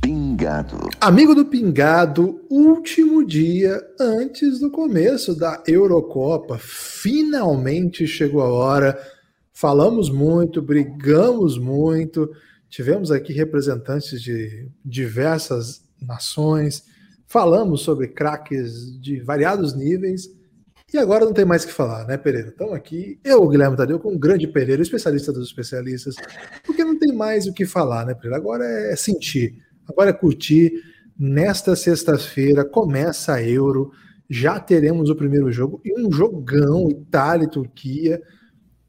Pingado. Amigo do Pingado, último dia antes do começo da Eurocopa. Finalmente chegou a hora. Falamos muito, brigamos muito. Tivemos aqui representantes de diversas nações. Falamos sobre craques de variados níveis. E agora não tem mais o que falar, né, Pereira? Estamos aqui, eu, Guilherme Tadeu, com o grande Pereira, especialista dos especialistas, porque não tem mais o que falar, né, Pereira? Agora é sentir Agora é curtir. Nesta sexta-feira começa a Euro. Já teremos o primeiro jogo e um jogão Itália e Turquia.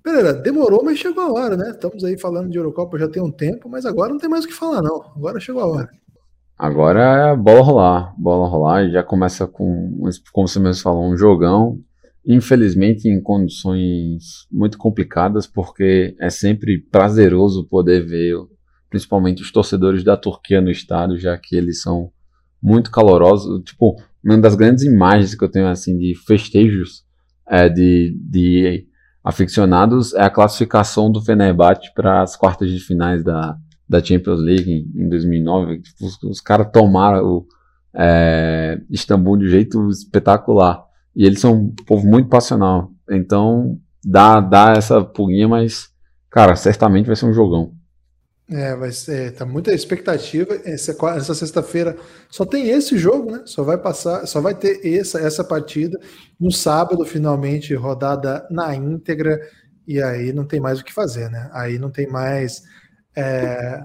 Pereira, demorou, mas chegou a hora, né? Estamos aí falando de Eurocopa já tem um tempo, mas agora não tem mais o que falar, não. Agora chegou a hora. Agora é bola rolar, bola rolar, já começa com, como você mesmo falou, um jogão. Infelizmente, em condições muito complicadas, porque é sempre prazeroso poder ver principalmente os torcedores da Turquia no estádio, já que eles são muito calorosos. Tipo, uma das grandes imagens que eu tenho assim de festejos é, de, de aficionados é a classificação do Fenerbahçe para as quartas de finais da, da Champions League em, em 2009. Tipo, os, os caras tomaram o é, Istambul de um jeito espetacular. E eles são um povo muito passional. Então, dá, dá essa pulguinha, mas, cara, certamente vai ser um jogão. É, vai ser, tá muita expectativa. Essa, essa sexta-feira só tem esse jogo, né? Só vai passar, só vai ter essa, essa partida no sábado, finalmente, rodada na íntegra, e aí não tem mais o que fazer, né? Aí não tem mais é,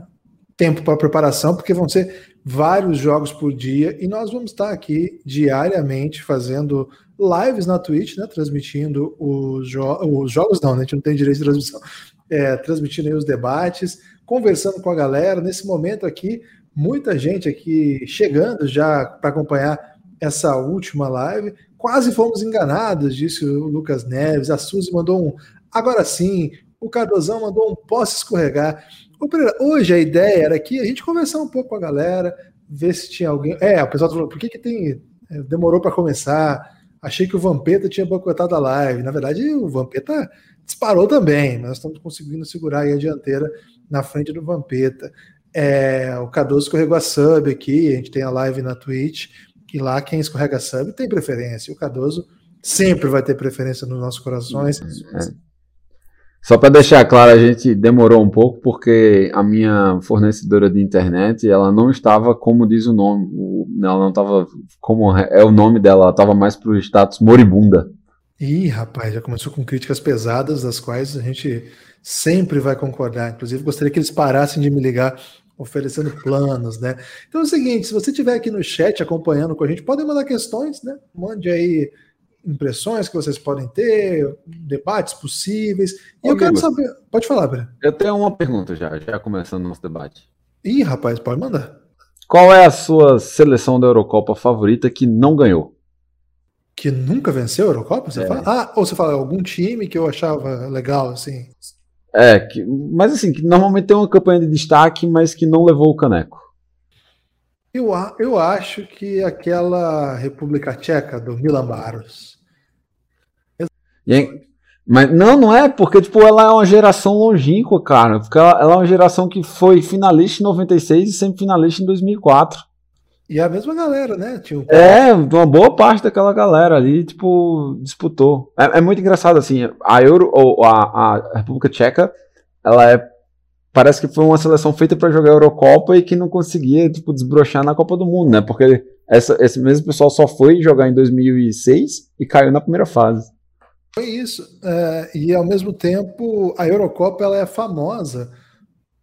tempo para preparação, porque vão ser vários jogos por dia, e nós vamos estar aqui diariamente fazendo lives na Twitch, né? Transmitindo os, jo os jogos, não, né? A gente não tem direito de transmissão. É, transmitindo os debates conversando com a galera. Nesse momento aqui, muita gente aqui chegando já para acompanhar essa última live. Quase fomos enganados, disse o Lucas Neves. A Suzy mandou um agora sim. O Cardozão mandou um posso escorregar. Hoje a ideia era que a gente conversar um pouco com a galera, ver se tinha alguém. É, o pessoal falou: por que, que tem. É, demorou para começar? Achei que o Vampeta tinha boicotado a live. Na verdade, o Vampeta disparou também. Nós estamos conseguindo segurar a dianteira na frente do Vampeta. É, o Cardoso escorregou a sub aqui, a gente tem a live na Twitch, que lá quem escorrega sub tem preferência. O Cardoso sempre vai ter preferência nos nossos corações. É. Só para deixar claro, a gente demorou um pouco porque a minha fornecedora de internet, ela não estava como diz o nome, ela não estava como é o nome dela, ela estava mais para o status moribunda. Ih, rapaz, já começou com críticas pesadas, das quais a gente sempre vai concordar. Inclusive, gostaria que eles parassem de me ligar oferecendo planos, né? Então é o seguinte, se você estiver aqui no chat acompanhando com a gente, podem mandar questões, né? Mande aí impressões que vocês podem ter, debates possíveis. E Ô, eu quero saber. Pode falar, Breno. Eu tenho uma pergunta já, já começando o nosso debate. Ih, rapaz, pode mandar. Qual é a sua seleção da Eurocopa favorita que não ganhou? Que nunca venceu a Eurocopa? Você é. fala? Ah, ou você fala algum time que eu achava legal, assim? É, que, mas assim, que normalmente tem uma campanha de destaque, mas que não levou o caneco. Eu, eu acho que aquela República Tcheca do Milan Baros. Mas não, não é, porque tipo, ela é uma geração longínqua, cara. Porque ela, ela é uma geração que foi finalista em 96 e sempre finalista em 2004. E a mesma galera, né? Tinha um... É, uma boa parte daquela galera ali, tipo, disputou. É, é muito engraçado, assim, a Euro, ou a, a República Tcheca, ela é. Parece que foi uma seleção feita para jogar a Eurocopa e que não conseguia, tipo, desbrochar na Copa do Mundo, né? Porque essa, esse mesmo pessoal só foi jogar em 2006 e caiu na primeira fase. Foi isso. É, e ao mesmo tempo, a Eurocopa ela é famosa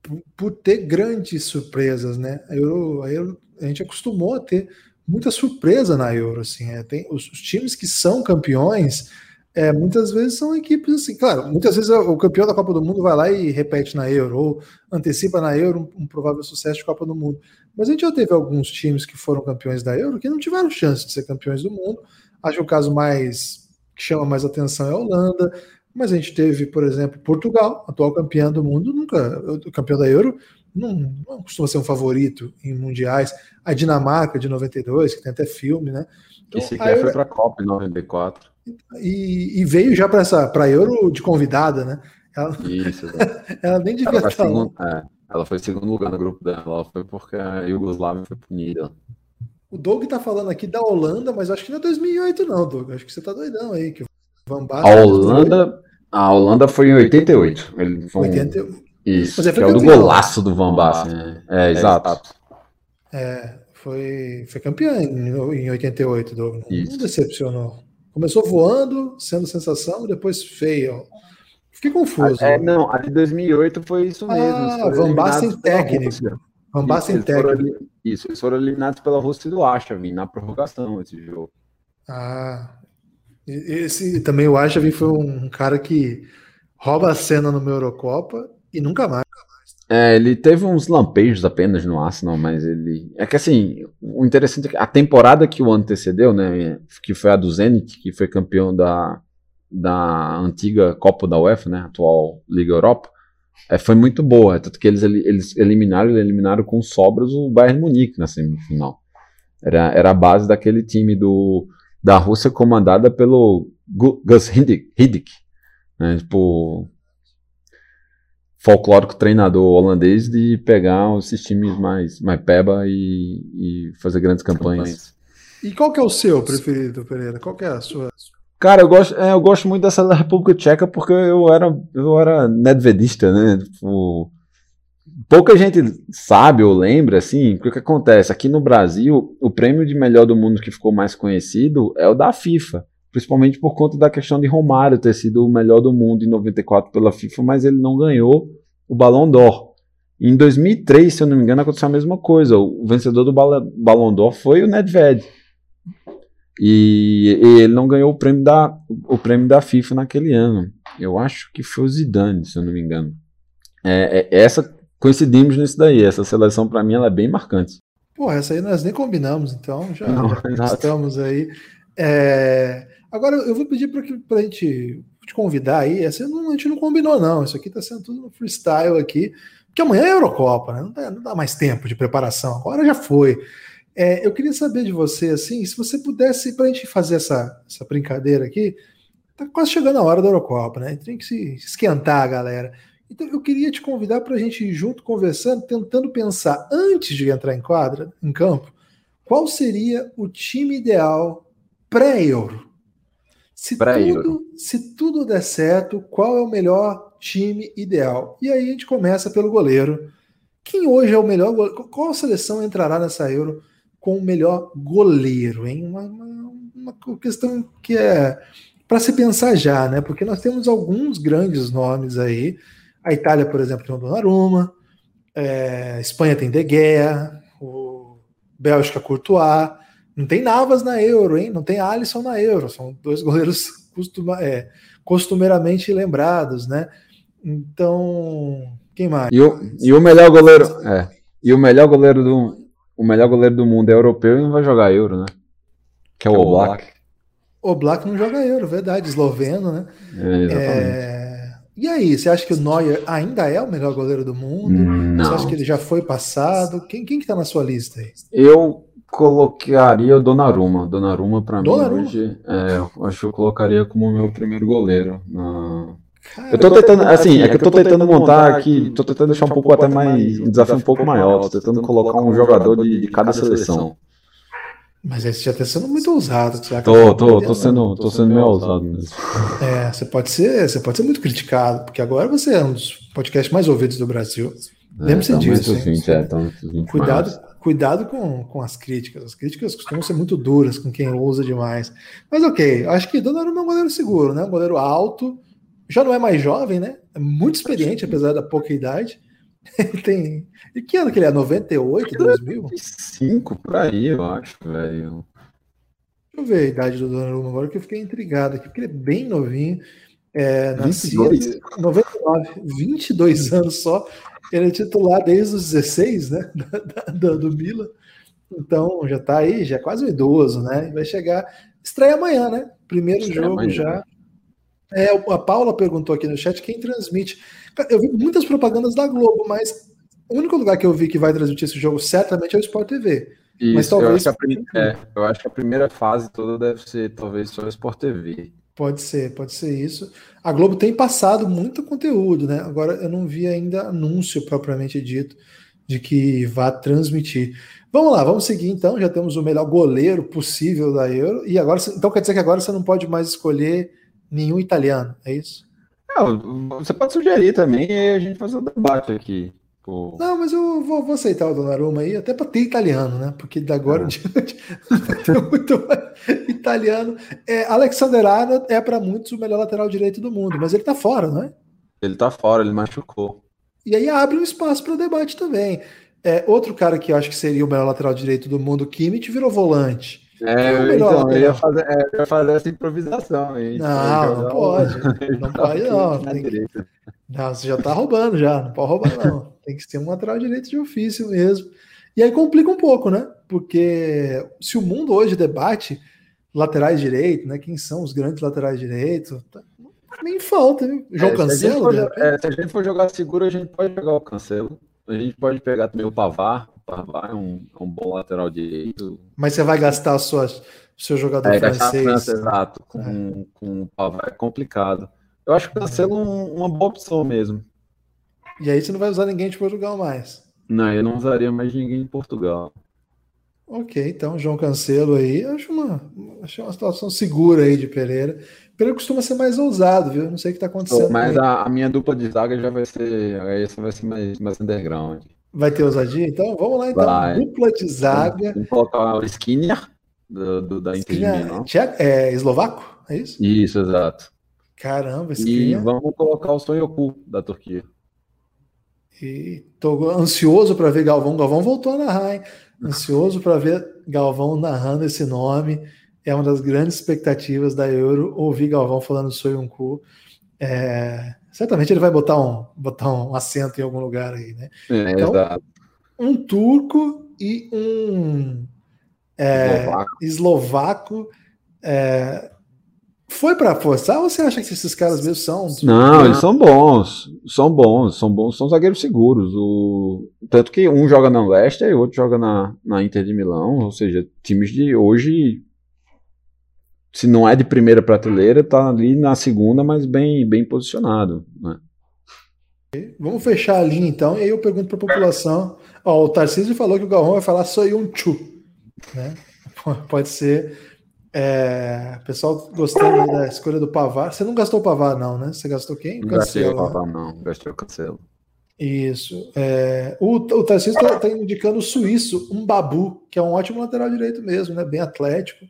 por, por ter grandes surpresas, né? A Euro, a Euro a gente acostumou a ter muita surpresa na Euro, assim, é, tem os, os, times que são campeões, é, muitas vezes são equipes assim, claro, muitas vezes o campeão da Copa do Mundo vai lá e repete na Euro, ou antecipa na Euro um, um provável sucesso de Copa do Mundo. Mas a gente já teve alguns times que foram campeões da Euro que não tiveram chance de ser campeões do mundo. Acho que o caso mais que chama mais atenção é a Holanda, mas a gente teve, por exemplo, Portugal, atual campeão do mundo, nunca, campeão da Euro, não, não costuma ser um favorito em mundiais. A Dinamarca de 92, que tem até filme, né? Então, Esse aqui foi para a Copa em 94. E, e veio já para essa para Euro de convidada, né? Ela, Isso. ela nem devia ela estar segundo, é, ela foi segundo lugar no grupo dela. Ela foi porque a Yugoslávia foi punida. O Doug tá falando aqui da Holanda, mas acho que não é 2008 não, Doug. Acho que você tá doidão aí. Que Van Basten a Holanda, a Holanda foi em 88. Ele um... 88. Isso, mas é que é o do golaço do Van Basten. Né? É, é, exato. É, foi, foi campeão em, em 88, Doug. Não, não decepcionou. Começou voando, sendo sensação, depois feio. Fiquei confuso. É, não, a de 2008 foi isso mesmo. Ah, Van Basten técnico. Van Basten técnico. isso, eles foram eliminados pela Rússia do Achavi na prorrogação esse jogo. Ah, esse também o Achavi foi um cara que rouba a cena no Eurocopa e nunca mais. É, ele teve uns lampejos apenas no Arsenal, mas ele. É que assim, o interessante é que a temporada que o antecedeu, né? Que foi a do Zenit, que foi campeão da, da antiga Copa da UEFA, né? Atual Liga Europa, é, foi muito boa. Tanto que eles, eles eliminaram, eliminaram com sobras o Bayern Munique na semifinal. Era, era a base daquele time do, da Rússia comandada pelo Gus Hiddink. Né? Tipo, folclórico treinador holandês de pegar esses times mais, mais peba e, e fazer grandes campanhas. E qual que é o seu preferido, Pereira? Qual que é a sua? Cara, eu gosto, é, eu gosto muito dessa da República Tcheca porque eu era, eu era nedvedista, né? Tipo, pouca gente sabe ou lembra, assim, o que acontece? Aqui no Brasil, o prêmio de melhor do mundo que ficou mais conhecido é o da FIFA principalmente por conta da questão de Romário ter sido o melhor do mundo em 94 pela FIFA, mas ele não ganhou o Ballon d'Or. Em 2003, se eu não me engano, aconteceu a mesma coisa. O vencedor do Ballon d'Or foi o Nedved. E, e, ele não ganhou o prêmio, da, o prêmio da FIFA naquele ano. Eu acho que foi o Zidane, se eu não me engano. É, é essa coincidimos nisso daí. Essa seleção para mim ela é bem marcante. Pô, essa aí nós nem combinamos, então já, não, já estamos aí. É, Agora, eu vou pedir para a gente te convidar aí. Essa não, a gente não combinou, não. Isso aqui está sendo tudo no freestyle aqui. Porque amanhã é Eurocopa, né? Não dá, não dá mais tempo de preparação. Agora já foi. É, eu queria saber de você, assim, se você pudesse, para a gente fazer essa, essa brincadeira aqui, tá quase chegando a hora da Eurocopa, né? Tem que se esquentar, galera. Então eu queria te convidar para a gente ir junto conversando, tentando pensar, antes de entrar em quadra, em campo, qual seria o time ideal pré-euro? Se tudo, se tudo der certo, qual é o melhor time ideal? E aí a gente começa pelo goleiro. Quem hoje é o melhor goleiro? Qual seleção entrará nessa Euro com o melhor goleiro? Hein? Uma, uma, uma questão que é para se pensar já, né? Porque nós temos alguns grandes nomes aí. A Itália, por exemplo, tem o Donnarumma, é, Espanha tem De Gea, o Bélgica Courtois, não tem Navas na Euro, hein? Não tem Alisson na Euro. São dois goleiros costuma, é, costumeiramente lembrados, né? Então, quem mais? E o, e o melhor goleiro, é, e o melhor goleiro do o melhor goleiro do mundo é europeu e não vai jogar Euro, né? Que é o Oblak. O Black não joga Euro, verdade, esloveno, né? É, é... E aí, você acha que o Neuer ainda é o melhor goleiro do mundo? Não. Você acha que ele já foi passado? Quem, quem que tá na sua lista aí? Eu colocaria o Donnarumma. Donnarumma para mim hoje, é, acho que eu colocaria como meu primeiro goleiro. Na... eu tô tentando, assim, é que eu tô tentando montar aqui, tô tentando deixar um pouco até mais, um desafio um pouco maior, tô tentando colocar um jogador de, de cada seleção. Mas aí você já tá sendo muito ousado. Você tô, tô, tô sendo, tô sendo meio ousado mesmo. É, você pode ser, você pode ser muito criticado, porque agora você é um dos podcasts mais ouvidos do Brasil. É, Lembre-se disso. 20, é, Cuidado, cuidado com, com as críticas. As críticas costumam ser muito duras com quem ousa demais. Mas ok, acho que Donnarumma é um goleiro seguro, né? Um goleiro alto, já não é mais jovem, né? É muito experiente, apesar da pouca idade. Ele tem. E que ano que ele é? 98, 2000? 5 por aí, eu acho, velho. Deixa eu ver a idade do Donnarumma agora, que eu fiquei intrigado aqui, porque ele é bem novinho. É, nascido em 99, 22 anos só. Ele é titular desde os 16, né? do, do Milan. Então já está aí, já é quase um idoso, né? Vai chegar. Estreia amanhã, né? Primeiro Estreia jogo amanhã. já. É, a Paula perguntou aqui no chat quem transmite. Eu vi muitas propagandas da Globo, mas o único lugar que eu vi que vai transmitir esse jogo certamente é o Sport TV. Isso, mas talvez. Eu acho, é, eu acho, que a primeira fase toda deve ser talvez só o Sport TV. Pode ser, pode ser isso. A Globo tem passado muito conteúdo, né? Agora eu não vi ainda anúncio propriamente dito de que vá transmitir. Vamos lá, vamos seguir então. Já temos o melhor goleiro possível da Euro. E agora, então quer dizer que agora você não pode mais escolher nenhum italiano, é isso? Não, você pode sugerir também e a gente faz o debate aqui. Pô. Não, mas eu vou, vou, aceitar o Donnarumma aí, até para ter italiano, né? Porque da agora em diante muito italiano. É, Alexander Arnold é para muitos o melhor lateral direito do mundo, mas ele tá fora, não é? Ele tá fora, ele machucou. E aí abre um espaço para o debate também. É, outro cara que eu acho que seria o melhor lateral direito do mundo, Kimmich, virou volante. É, é então, eu ia, fazer, é, eu ia fazer essa improvisação. Aí, não, não pode. Não pode, não. Que... Não, você já tá roubando já. Não pode roubar, não. Tem que ser um lateral direito de ofício mesmo. E aí complica um pouco, né? Porque se o mundo hoje debate laterais direitos, né? Quem são os grandes laterais direitos? Tá, nem falta, viu? João é, Cancelo? Se a, for, é, se a, gente for jogar seguro, a gente pode jogar o Cancelo. A gente pode pegar também o Pavar. O Pavar é um, é um bom lateral direito. Mas você vai gastar o seu jogador é, francês. França, exato. Com, é. com o Pavar é complicado. Eu acho que o Cancelo é uma boa opção mesmo. E aí você não vai usar ninguém de Portugal mais. Não, eu não usaria mais ninguém em Portugal. Ok, então João Cancelo aí, acho uma, acho uma situação segura aí de Pereira. Pereira costuma ser mais ousado, viu? Não sei o que está acontecendo. Mas a, a, minha dupla de zaga já vai ser. Essa vai ser mais, mais underground. Vai ter ousadia? Então vamos lá, então. Vai. Dupla de zaga. Vamos colocar o Skinner do, do da Inter É eslovaco? É isso? Isso, exato. Caramba, Skinner. E vamos colocar o Sonhoku da Turquia. E tô ansioso para ver Galvão. Galvão voltou a narrar, hein? Ansioso para ver Galvão narrando esse nome. É uma das grandes expectativas da Euro ouvir Galvão falando Soyuncu. É, certamente ele vai botar um, botar um acento em algum lugar aí, né? É, então, exato. um turco e um é, eslovaco, eslovaco é, foi para forçar ou você acha que esses caras mesmo são? Não, eles são bons. São bons, são bons, são zagueiros seguros. O... Tanto que um joga na Leicester e o outro joga na, na Inter de Milão. Ou seja, times de hoje, se não é de primeira prateleira, tá ali na segunda, mas bem, bem posicionado. Né? Vamos fechar a linha então, e aí eu pergunto para a população. Ó, o Tarcísio falou que o Galvão vai falar só um tchu. Né? Pode ser é, pessoal gostando da escolha do Pavar. Você não gastou o Pavar, não, né? Você gastou quem? Não gastei o Pavar, não. Gastei o Cancelo. Isso. É, o o Tarcísio está tá indicando o suíço, um Babu, que é um ótimo lateral direito mesmo, né? Bem atlético.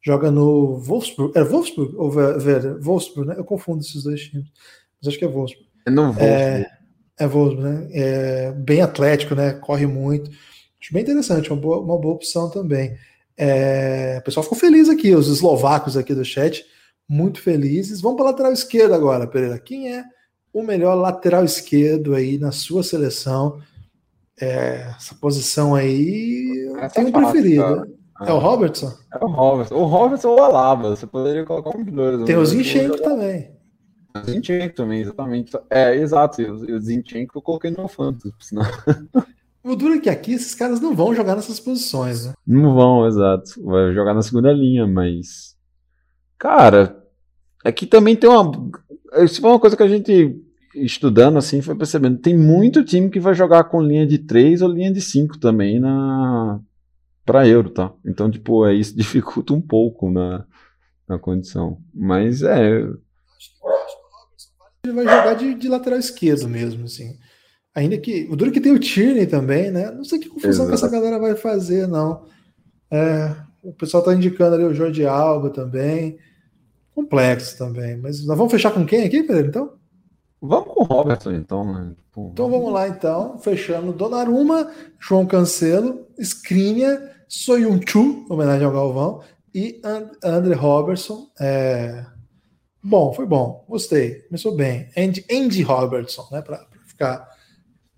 Joga no Wolfsburg. É Wolfsburg ou Werder? Wolfsburg, né? Eu confundo esses dois times. Mas acho que é Wolfsburg. É no Wolfsburg. É, é Wolfsburg, né? É bem atlético, né? Corre muito. Acho bem interessante, uma boa, uma boa opção também. É, o pessoal ficou feliz aqui, os eslovacos aqui do chat, muito felizes. Vamos para a lateral esquerda agora, Pereira. Quem é o melhor lateral esquerdo aí na sua seleção? É, essa posição aí essa tem um preferido. É. é o Robertson? É o Robertson. O Robertson ou o Alaba, você poderia colocar um dos dois. Tem o Zinchenko também. O Zinchenko também, exatamente. É, exato. O Zinchenko eu coloquei no Fantasy, senão... O duro é que aqui esses caras não vão jogar nessas posições, né? Não vão, exato. Vai jogar na segunda linha, mas. Cara, aqui também tem uma. Isso foi uma coisa que a gente, estudando assim, foi percebendo. Tem muito time que vai jogar com linha de 3 ou linha de 5 também na. Pra Euro, tá? Então, tipo, é, isso dificulta um pouco na, na condição. Mas é. Ele vai jogar de, de lateral esquerdo mesmo, assim. Ainda que. O duro é que tem o Tierney também, né? Não sei que confusão Exato. que essa galera vai fazer, não. É, o pessoal tá indicando ali o Jorge Alba também. Complexo também. Mas nós vamos fechar com quem aqui, Pedro? Então? Vamos com o Robertson, então, né? Pô, então vamos lá, então. Fechando Donnarumma, João Cancelo, Skriniar, Soyuncu, homenagem ao Galvão, e And André Robertson. É... Bom, foi bom. Gostei. Começou bem. Andy, Andy Robertson, né? Para ficar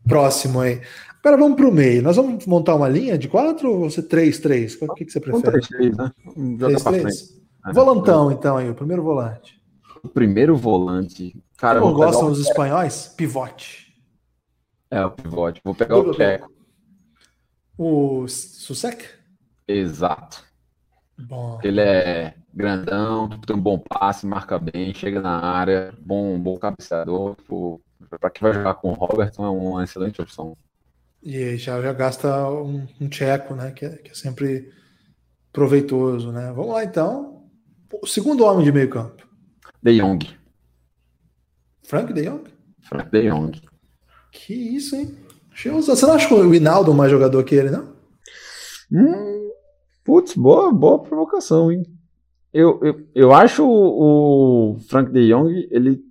próximo aí. Agora vamos para o meio. Nós vamos montar uma linha de quatro ou você três, três? O que, que você prefere? Três, três, né? Três, três. É. Volantão, então, aí, o primeiro volante. O primeiro volante. Cara, Como gostam os espanhóis? Pivote. É, o pivote. Vou pegar o Tcheco. O Susek? Exato. Bom. Ele é grandão, tem um bom passe, marca bem, chega na área, bom, bom cabeceador. Tipo, para quem vai jogar com o Robertson é uma excelente opção. E já, já gasta um, um tcheco, né? Que é, que é sempre proveitoso, né? Vamos lá então. O segundo homem de meio campo. De Jong. Frank De Jong? Frank De Jong. Que isso, hein? Você não acha o Hinaldo mais jogador que ele, não? Hum, putz, boa, boa provocação, hein? Eu, eu, eu acho o, o Frank De Jong, ele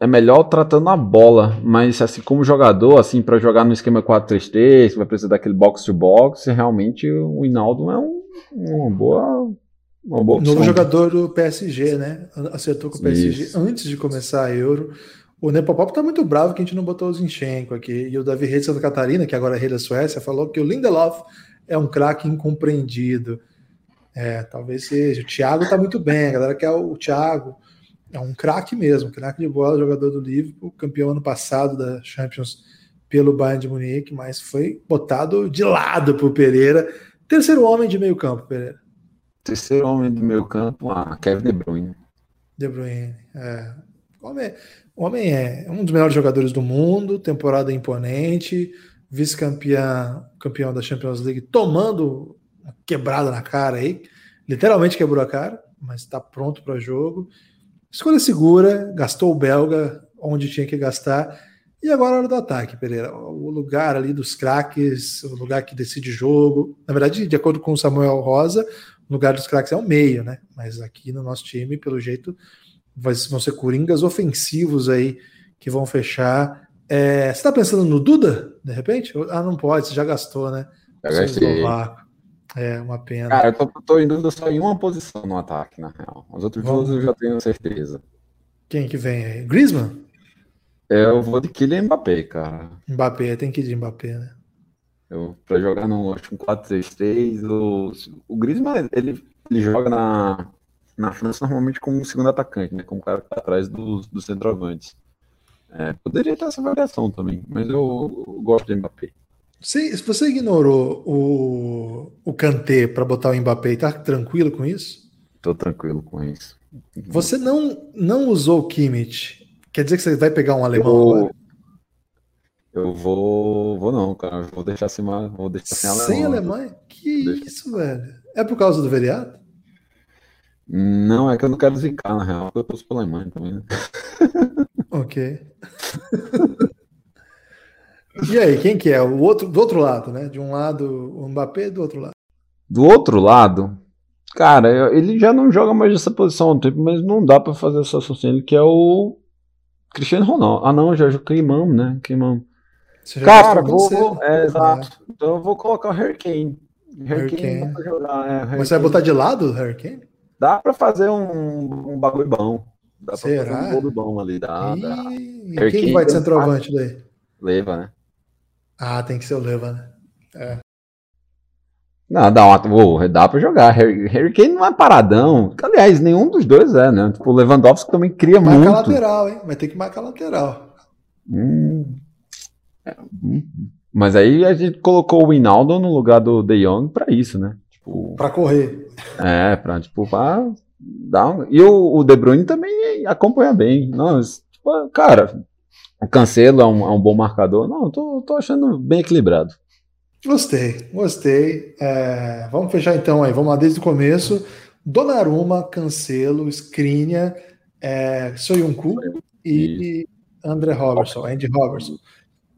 é melhor tratando a bola, mas assim como jogador, assim para jogar no esquema 4-3-3, vai precisar daquele box to box, realmente o Hinaldo é um, uma boa uma boa Novo jogador do PSG, né? Acertou com o PSG Isso. antes de começar a Euro. O Nepopop tá muito bravo que a gente não botou o Zinchenko aqui. E o Davi Reis Santa Catarina, que agora é rei da Suécia, falou que o Lindelof é um craque incompreendido. É, talvez seja. O Thiago tá muito bem, a galera quer o Thiago. É um craque mesmo, craque de bola, jogador do Liverpool, campeão ano passado da Champions pelo Bayern de Munique, mas foi botado de lado por Pereira. Terceiro homem de meio campo, Pereira. Terceiro homem do meio campo, ah, Kevin De Bruyne. De Bruyne, é. O homem, o homem é um dos melhores jogadores do mundo, temporada imponente, vice-campeão campeão da Champions League, tomando uma quebrada na cara aí, literalmente quebrou a cara, mas está pronto para jogo. Escolha segura, gastou o belga onde tinha que gastar. E agora a hora do ataque, Pereira. O lugar ali dos craques, o lugar que decide jogo. Na verdade, de acordo com o Samuel Rosa, o lugar dos craques é o meio, né? Mas aqui no nosso time, pelo jeito, vão ser coringas ofensivos aí que vão fechar. É, você está pensando no Duda, de repente? Ah, não pode, você já gastou, né? Já gastei. É uma pena. Cara, eu tô, tô em dúvida só em uma posição no ataque, na real. Os outros Vamos. duas eu já tenho certeza. Quem que vem aí? Griezmann? É, eu vou de Kylian Mbappé, cara. Mbappé, tem que ir de Mbappé, né? Eu, pra jogar no acho, um 4-3-3, o, o Griezmann, ele, ele joga na, na França normalmente como segundo atacante, né? Como o cara que tá atrás dos, dos centroavantes. É, poderia ter essa variação também, mas eu, eu gosto de Mbappé. Se, se você ignorou o, o Kanté para botar o Mbappé, tá tranquilo com isso? Tô tranquilo com isso. Você não, não usou o Kimmich. Quer dizer que você vai pegar um alemão eu, agora? Eu vou. Vou não, cara. Vou deixar sem, vou deixar sem alemão. Sem Alemanha? Que isso, velho? É por causa do veriado? Não, é que eu não quero zicar, na real. Eu torço pela Alemanha também. Né? Ok. E aí, quem que é? O outro, do outro lado, né? De um lado o Mbappé, do outro lado. Do outro lado, cara, ele já não joga mais nessa posição há um tempo, mas não dá para fazer essa associação, ele que é o Cristiano Ronaldo. Ah, não, já queimamos, né? Queimamos. Cara, vou, vou é, exato. É. Então eu vou colocar o Hurricane. Hurricane. Jogar, é, Hurricane. Mas você vai botar de lado o Hurricane? Dá para fazer um, um bagulho bom. Dá Será? pra fazer um bolo bom ali. Dá, e... dá. E quem vai de centroavante daí? Leva, né? Ah, tem que ser o Leva, né? É. Não, dá, uma, dá pra jogar. Harry, Harry Kane não é paradão. Aliás, nenhum dos dois é, né? Tipo, o Lewandowski também cria marca muito. Marca lateral, hein? Vai ter que marcar lateral. Hum. É, hum. Mas aí a gente colocou o Hinaldo no lugar do De Jong pra isso, né? Tipo, pra correr. É, pra, tipo, pra dar um... E o, o De Bruyne também acompanha bem. Não, tipo, cara, o Cancelo é um, é um bom marcador. Não, tô, tô achando bem equilibrado. Gostei, gostei. É, vamos fechar então aí, vamos lá desde o começo. Donnarumma, Cancelo, Skriniar, é, Soyuncu e André Robertson, Andy Robertson.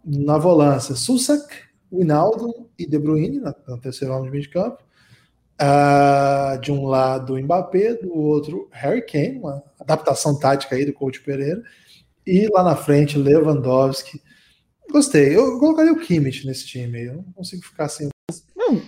Na volância, Susak, Winaldo e De Bruyne, na, na terceira homem de meio de campo. Uh, de um lado, Mbappé, do outro, Harry Kane, uma adaptação tática aí do coach Pereira. E lá na frente, Lewandowski. Gostei. Eu colocaria o Kimmich nesse time. Eu não consigo ficar sem. Não,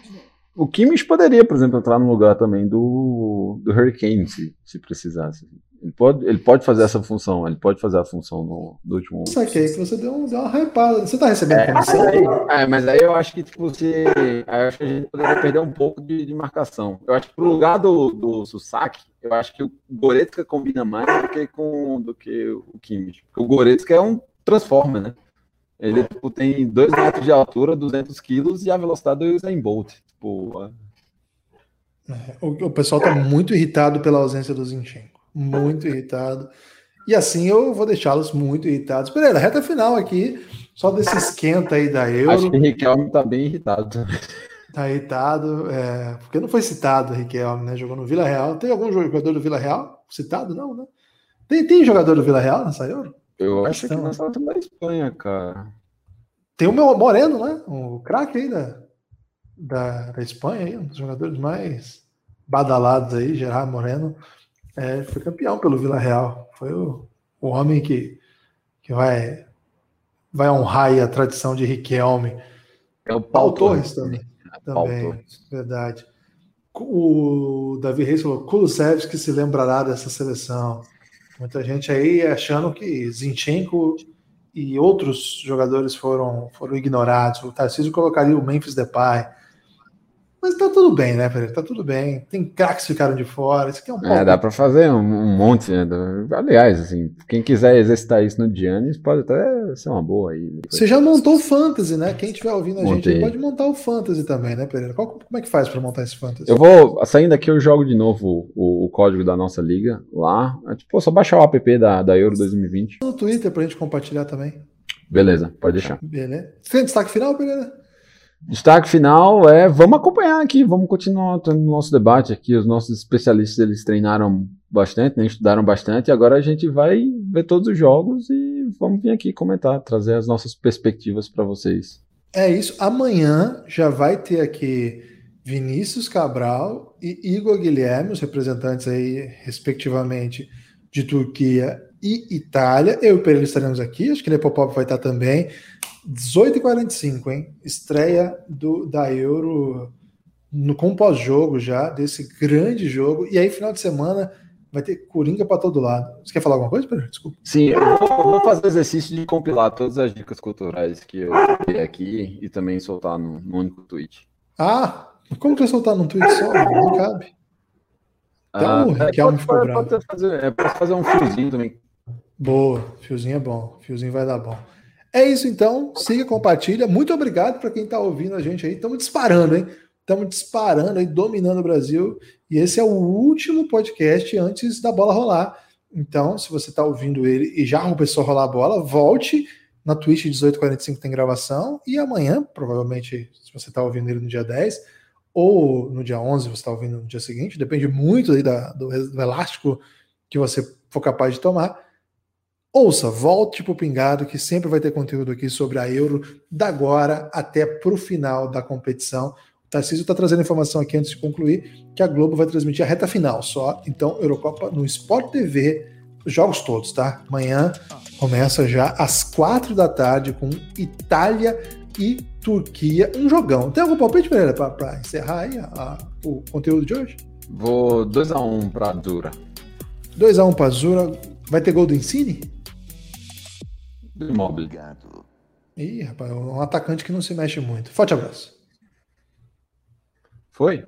o Kimmich poderia, por exemplo, entrar no lugar também do, do Hurricane, se, se precisasse. Ele pode, ele pode fazer essa função, ele pode fazer a função no, do último. Saquei que você deu, deu uma hypada. Você tá recebendo é, comissão? Mas aí, é, mas aí eu acho que tipo, você. acho que a gente poderia perder um pouco de, de marcação. Eu acho que pro lugar do, do Susaki, eu acho que o Goretzka combina mais do que com do que o Kimmich. Porque o Goretzka é um transforma, né? Ele tipo, tem 2 metros de altura, 200 quilos e a velocidade do Usain Bolt. Tipo, é, o, o, pessoal tá muito irritado pela ausência do Zinchenko. Muito irritado. E assim eu vou deixá-los muito irritados. Pereira, reta final aqui, só desse esquenta aí da Euro. Acho que o Riquelme tá bem irritado. Tá irritado, é, porque não foi citado o Riquelme, né? Jogou no Vila Real. Tem algum jogador do Vila Real citado? Não, né? Tem, tem jogador do Vila Real nessa Euro? Eu acho que nessa tá da Espanha, cara. Tem o meu Moreno, né? O craque aí da, da, da Espanha, aí, um dos jogadores mais badalados aí, Gerard Moreno, é, foi campeão pelo Vila Real. Foi o, o homem que, que vai, vai honrar a tradição de Riquelme. É o Paulo, Paulo Torres, Torres também. também verdade. O Davi Reis falou: Kulusevski se lembrará dessa seleção. Muita gente aí achando que Zinchenko e outros jogadores foram, foram ignorados. O Tarcísio colocaria o Memphis Depay. Mas tá tudo bem, né, Pereira? Tá tudo bem. Tem craques que ficaram de fora. Isso aqui é um É, dá para fazer um, um, monte, né? Aliás, assim, quem quiser exercitar isso no Giannis pode até ser uma boa aí. Você já montou o Fantasy, né? Quem estiver ouvindo a Montei. gente pode montar o Fantasy também, né, Pereira? Qual, como é que faz para montar esse Fantasy? Eu vou, saindo daqui, eu jogo de novo o, o código da nossa liga lá. É, tipo, só baixar o app da, da Euro 2020. No Twitter pra gente compartilhar também. Beleza, pode deixar. Beleza. Tem destaque final, Pereira? Destaque final é, vamos acompanhar aqui, vamos continuar no nosso debate aqui. Os nossos especialistas eles treinaram bastante, né, estudaram bastante. E agora a gente vai ver todos os jogos e vamos vir aqui comentar, trazer as nossas perspectivas para vocês. É isso. Amanhã já vai ter aqui Vinícius Cabral e Igor Guilherme, os representantes aí, respectivamente, de Turquia e Itália. Eu e o Pereira estaremos aqui, acho que o Nepopop vai estar também. 18h45, hein? Estreia do, da Euro no, com pós-jogo já, desse grande jogo. E aí, final de semana, vai ter Coringa para todo lado. Você quer falar alguma coisa, Pedro? Desculpa. Sim, eu vou, fazer o exercício de compilar todas as dicas culturais que eu dei aqui e também soltar no, no único tweet. Ah, como que eu soltar num tweet só? Não cabe. Até ah, o Riquelme ficou bravo. Pode fazer, é, posso fazer um fiozinho também. Boa, fiozinho é bom. Fiozinho vai dar bom. É isso então. Siga, compartilha. Muito obrigado para quem está ouvindo a gente aí. Estamos disparando, hein? Estamos disparando aí, dominando o Brasil. E esse é o último podcast antes da bola rolar. Então, se você está ouvindo ele e já começou a rolar a bola, volte na Twitch 1845 tem gravação. E amanhã, provavelmente, se você está ouvindo ele no dia 10, ou no dia 11, você está ouvindo no dia seguinte, depende muito aí da, do, do elástico que você for capaz de tomar. Ouça, volte pro Pingado, que sempre vai ter conteúdo aqui sobre a Euro, da agora até pro final da competição. O Tarcísio está trazendo informação aqui antes de concluir que a Globo vai transmitir a reta final só. Então, Eurocopa no Sport TV, os jogos todos, tá? Amanhã começa já às quatro da tarde com Itália e Turquia. Um jogão. Tem algum palpite, Pereira, para encerrar aí a, a, o conteúdo de hoje? Vou 2x1 um para Azura. 2x1 um para Azura. Vai ter gol do Insigne? Do imóvel. Ih, rapaz, um atacante que não se mexe muito. Forte abraço. Foi?